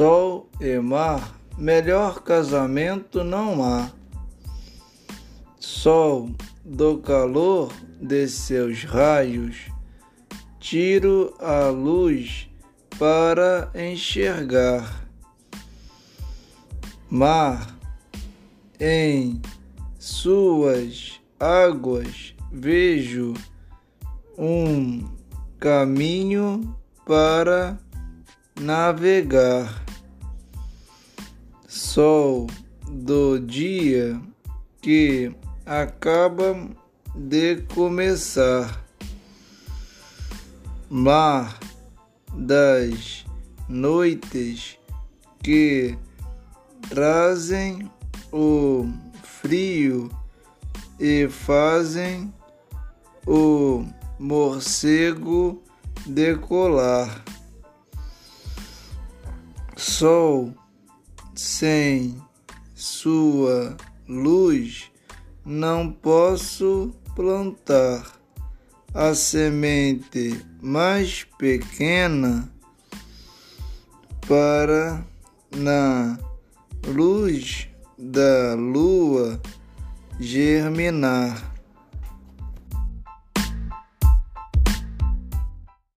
Sol e mar, melhor casamento não há. Sol, do calor de seus raios, tiro a luz para enxergar. Mar, em suas águas vejo um caminho para navegar. Sol do dia que acaba de começar. Mar das noites que trazem o frio e fazem o morcego decolar. Sol sem sua luz não posso plantar a semente mais pequena para na luz da lua germinar.